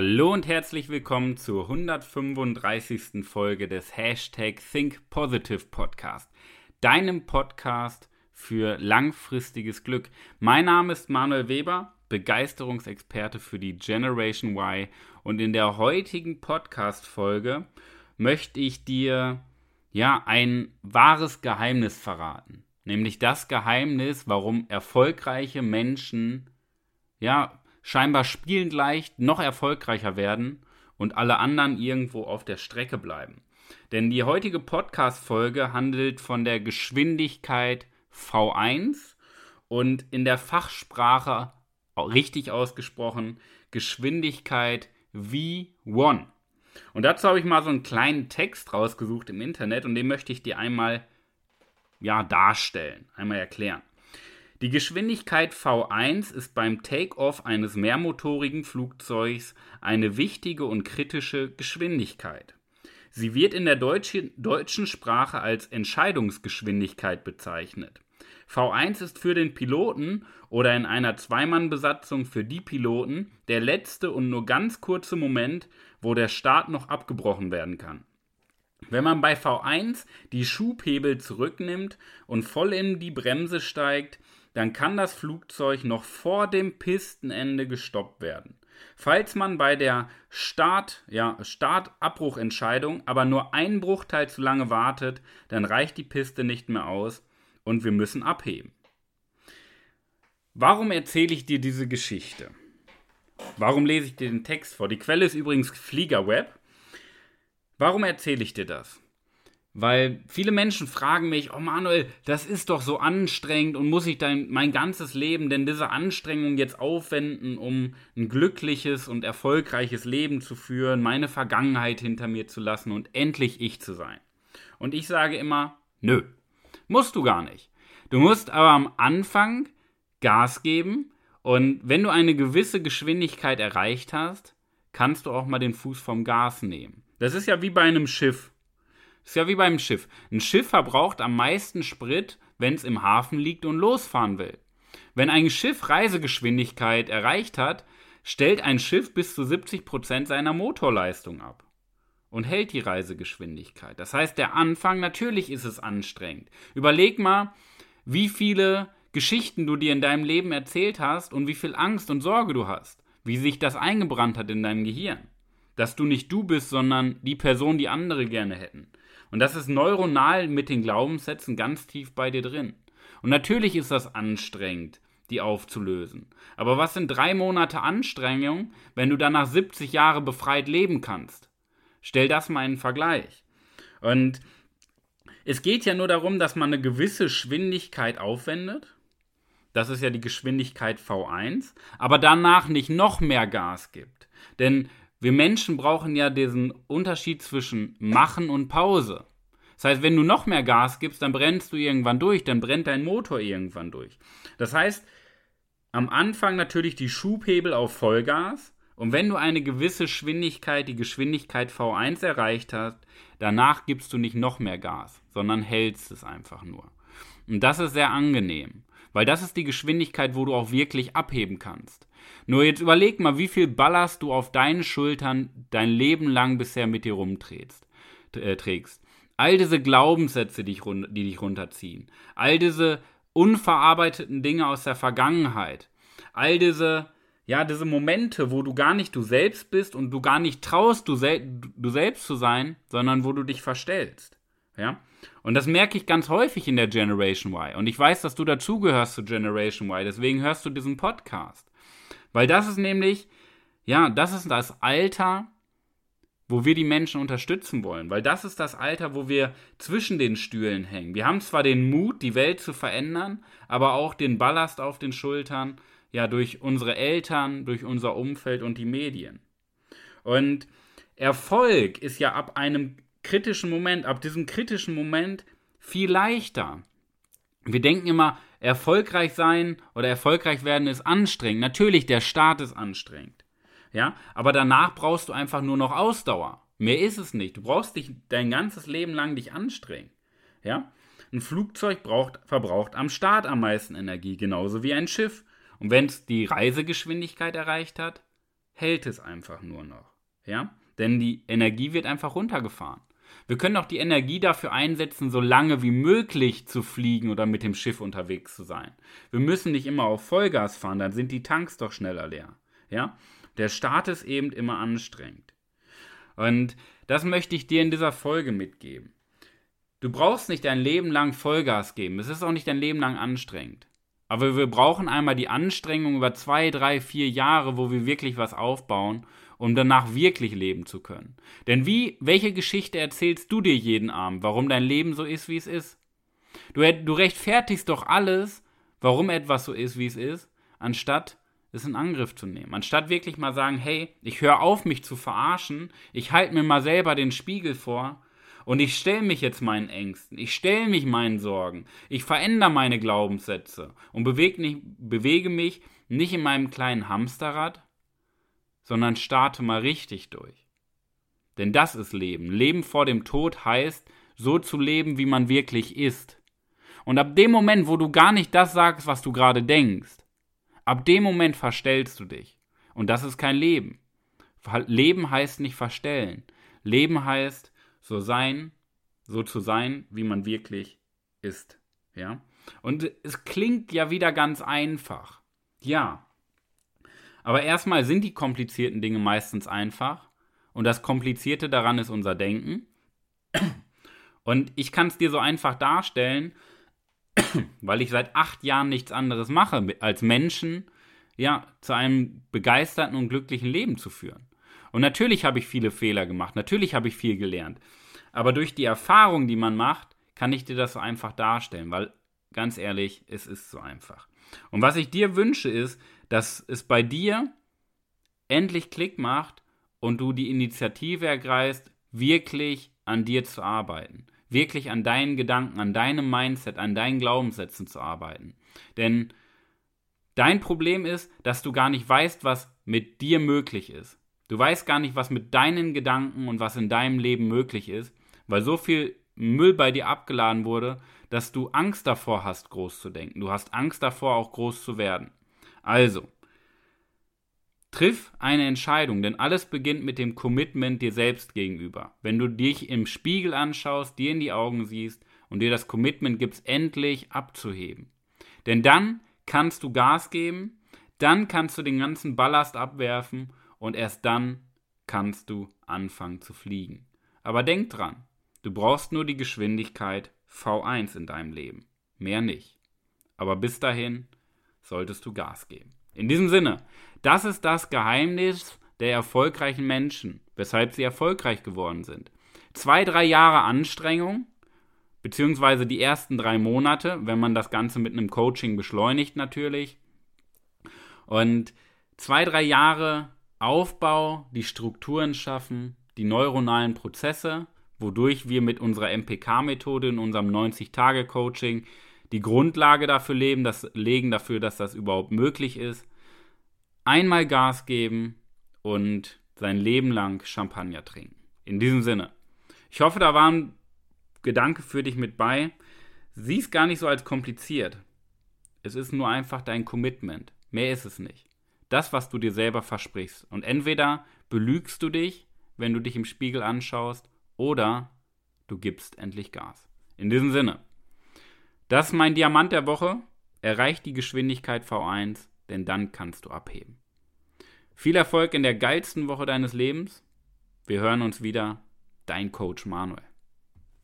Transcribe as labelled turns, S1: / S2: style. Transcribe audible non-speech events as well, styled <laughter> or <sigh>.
S1: Hallo und herzlich willkommen zur 135. Folge des Hashtag Think Positive Podcast, deinem Podcast für langfristiges Glück. Mein Name ist Manuel Weber, Begeisterungsexperte für die Generation Y und in der heutigen Podcast-Folge möchte ich dir ja ein wahres Geheimnis verraten, nämlich das Geheimnis, warum erfolgreiche Menschen ja scheinbar spielend leicht noch erfolgreicher werden und alle anderen irgendwo auf der Strecke bleiben. Denn die heutige Podcast-Folge handelt von der Geschwindigkeit V1 und in der Fachsprache richtig ausgesprochen Geschwindigkeit V1. Und dazu habe ich mal so einen kleinen Text rausgesucht im Internet und den möchte ich dir einmal ja darstellen, einmal erklären. Die Geschwindigkeit V1 ist beim Take-off eines mehrmotorigen Flugzeugs eine wichtige und kritische Geschwindigkeit. Sie wird in der deutschen Sprache als Entscheidungsgeschwindigkeit bezeichnet. V1 ist für den Piloten oder in einer Zweimannbesatzung für die Piloten der letzte und nur ganz kurze Moment, wo der Start noch abgebrochen werden kann. Wenn man bei V1 die Schubhebel zurücknimmt und voll in die Bremse steigt, dann kann das Flugzeug noch vor dem Pistenende gestoppt werden. Falls man bei der Start, ja, Startabbruchentscheidung aber nur einen Bruchteil zu lange wartet, dann reicht die Piste nicht mehr aus und wir müssen abheben. Warum erzähle ich dir diese Geschichte? Warum lese ich dir den Text vor? Die Quelle ist übrigens Fliegerweb. Warum erzähle ich dir das? Weil viele Menschen fragen mich, oh Manuel, das ist doch so anstrengend und muss ich dann mein ganzes Leben denn diese Anstrengung jetzt aufwenden, um ein glückliches und erfolgreiches Leben zu führen, meine Vergangenheit hinter mir zu lassen und endlich ich zu sein? Und ich sage immer, nö, musst du gar nicht. Du musst aber am Anfang Gas geben und wenn du eine gewisse Geschwindigkeit erreicht hast, kannst du auch mal den Fuß vom Gas nehmen. Das ist ja wie bei einem Schiff. Ist ja wie beim Schiff. Ein Schiff verbraucht am meisten Sprit, wenn es im Hafen liegt und losfahren will. Wenn ein Schiff Reisegeschwindigkeit erreicht hat, stellt ein Schiff bis zu 70% seiner Motorleistung ab und hält die Reisegeschwindigkeit. Das heißt, der Anfang, natürlich ist es anstrengend. Überleg mal, wie viele Geschichten du dir in deinem Leben erzählt hast und wie viel Angst und Sorge du hast, wie sich das eingebrannt hat in deinem Gehirn. Dass du nicht du bist, sondern die Person, die andere gerne hätten. Und das ist neuronal mit den Glaubenssätzen ganz tief bei dir drin. Und natürlich ist das anstrengend, die aufzulösen. Aber was sind drei Monate Anstrengung, wenn du danach 70 Jahre befreit leben kannst? Stell das mal in Vergleich. Und es geht ja nur darum, dass man eine gewisse Geschwindigkeit aufwendet. Das ist ja die Geschwindigkeit V1, aber danach nicht noch mehr Gas gibt. Denn wir Menschen brauchen ja diesen Unterschied zwischen Machen und Pause. Das heißt, wenn du noch mehr Gas gibst, dann brennst du irgendwann durch, dann brennt dein Motor irgendwann durch. Das heißt, am Anfang natürlich die Schubhebel auf Vollgas und wenn du eine gewisse Geschwindigkeit, die Geschwindigkeit V1 erreicht hast, danach gibst du nicht noch mehr Gas, sondern hältst es einfach nur. Und das ist sehr angenehm, weil das ist die Geschwindigkeit, wo du auch wirklich abheben kannst. Nur jetzt überleg mal, wie viel Ballast du auf deinen Schultern dein Leben lang bisher mit dir rumträgst. Äh, trägst. All diese Glaubenssätze, die, die dich runterziehen. All diese unverarbeiteten Dinge aus der Vergangenheit. All diese, ja, diese Momente, wo du gar nicht du selbst bist und du gar nicht traust, du, sel du selbst zu sein, sondern wo du dich verstellst. Ja? Und das merke ich ganz häufig in der Generation Y. Und ich weiß, dass du dazugehörst zu Generation Y. Deswegen hörst du diesen Podcast. Weil das ist nämlich, ja, das ist das Alter, wo wir die Menschen unterstützen wollen. Weil das ist das Alter, wo wir zwischen den Stühlen hängen. Wir haben zwar den Mut, die Welt zu verändern, aber auch den Ballast auf den Schultern, ja, durch unsere Eltern, durch unser Umfeld und die Medien. Und Erfolg ist ja ab einem kritischen Moment, ab diesem kritischen Moment viel leichter. Wir denken immer, erfolgreich sein oder erfolgreich werden ist anstrengend. Natürlich, der Start ist anstrengend. Ja, aber danach brauchst du einfach nur noch Ausdauer. Mehr ist es nicht. Du brauchst dich dein ganzes Leben lang dich anstrengen. Ja? Ein Flugzeug braucht, verbraucht am Start am meisten Energie, genauso wie ein Schiff. Und wenn es die Reisegeschwindigkeit erreicht hat, hält es einfach nur noch. Ja? Denn die Energie wird einfach runtergefahren. Wir können auch die Energie dafür einsetzen, so lange wie möglich zu fliegen oder mit dem Schiff unterwegs zu sein. Wir müssen nicht immer auf Vollgas fahren, dann sind die Tanks doch schneller leer. Ja? Der Start ist eben immer anstrengend. Und das möchte ich dir in dieser Folge mitgeben. Du brauchst nicht dein Leben lang Vollgas geben. Es ist auch nicht dein Leben lang anstrengend. Aber wir brauchen einmal die Anstrengung über zwei, drei, vier Jahre, wo wir wirklich was aufbauen, um danach wirklich leben zu können. Denn wie, welche Geschichte erzählst du dir jeden Abend, warum dein Leben so ist, wie es ist? Du, du rechtfertigst doch alles, warum etwas so ist, wie es ist, anstatt es in Angriff zu nehmen. Anstatt wirklich mal sagen, hey, ich höre auf, mich zu verarschen, ich halte mir mal selber den Spiegel vor und ich stelle mich jetzt meinen Ängsten, ich stelle mich meinen Sorgen, ich verändere meine Glaubenssätze und bewege, nicht, bewege mich nicht in meinem kleinen Hamsterrad, sondern starte mal richtig durch. Denn das ist Leben. Leben vor dem Tod heißt, so zu leben, wie man wirklich ist. Und ab dem Moment, wo du gar nicht das sagst, was du gerade denkst, Ab dem Moment verstellst du dich. Und das ist kein Leben. Leben heißt nicht verstellen. Leben heißt so sein, so zu sein, wie man wirklich ist. Ja? Und es klingt ja wieder ganz einfach. Ja. Aber erstmal sind die komplizierten Dinge meistens einfach. Und das Komplizierte daran ist unser Denken. Und ich kann es dir so einfach darstellen, <coughs> weil ich seit acht Jahren nichts anderes mache, als Menschen ja, zu einem begeisterten und glücklichen Leben zu führen. Und natürlich habe ich viele Fehler gemacht, natürlich habe ich viel gelernt. Aber durch die Erfahrung, die man macht, kann ich dir das so einfach darstellen, weil ganz ehrlich, es ist so einfach. Und was ich dir wünsche, ist, dass es bei dir endlich Klick macht und du die Initiative ergreifst, wirklich an dir zu arbeiten wirklich an deinen Gedanken, an deinem Mindset, an deinen Glaubenssätzen zu arbeiten. Denn dein Problem ist, dass du gar nicht weißt, was mit dir möglich ist. Du weißt gar nicht, was mit deinen Gedanken und was in deinem Leben möglich ist, weil so viel Müll bei dir abgeladen wurde, dass du Angst davor hast, groß zu denken. Du hast Angst davor, auch groß zu werden. Also, Triff eine Entscheidung, denn alles beginnt mit dem Commitment dir selbst gegenüber. Wenn du dich im Spiegel anschaust, dir in die Augen siehst und dir das Commitment gibst, endlich abzuheben. Denn dann kannst du Gas geben, dann kannst du den ganzen Ballast abwerfen und erst dann kannst du anfangen zu fliegen. Aber denk dran, du brauchst nur die Geschwindigkeit V1 in deinem Leben. Mehr nicht. Aber bis dahin solltest du Gas geben. In diesem Sinne, das ist das Geheimnis der erfolgreichen Menschen, weshalb sie erfolgreich geworden sind. Zwei, drei Jahre Anstrengung, beziehungsweise die ersten drei Monate, wenn man das Ganze mit einem Coaching beschleunigt natürlich. Und zwei, drei Jahre Aufbau, die Strukturen schaffen, die neuronalen Prozesse, wodurch wir mit unserer MPK-Methode in unserem 90-Tage-Coaching die Grundlage dafür leben, das legen dafür, dass das überhaupt möglich ist einmal Gas geben und sein Leben lang Champagner trinken. In diesem Sinne. Ich hoffe, da war ein Gedanke für dich mit bei. Sieh es gar nicht so als kompliziert. Es ist nur einfach dein Commitment. Mehr ist es nicht. Das, was du dir selber versprichst. Und entweder belügst du dich, wenn du dich im Spiegel anschaust, oder du gibst endlich Gas. In diesem Sinne. Das ist mein Diamant der Woche. Erreicht die Geschwindigkeit V1 denn dann kannst du abheben. Viel Erfolg in der geilsten Woche deines Lebens. Wir hören uns wieder. Dein Coach Manuel.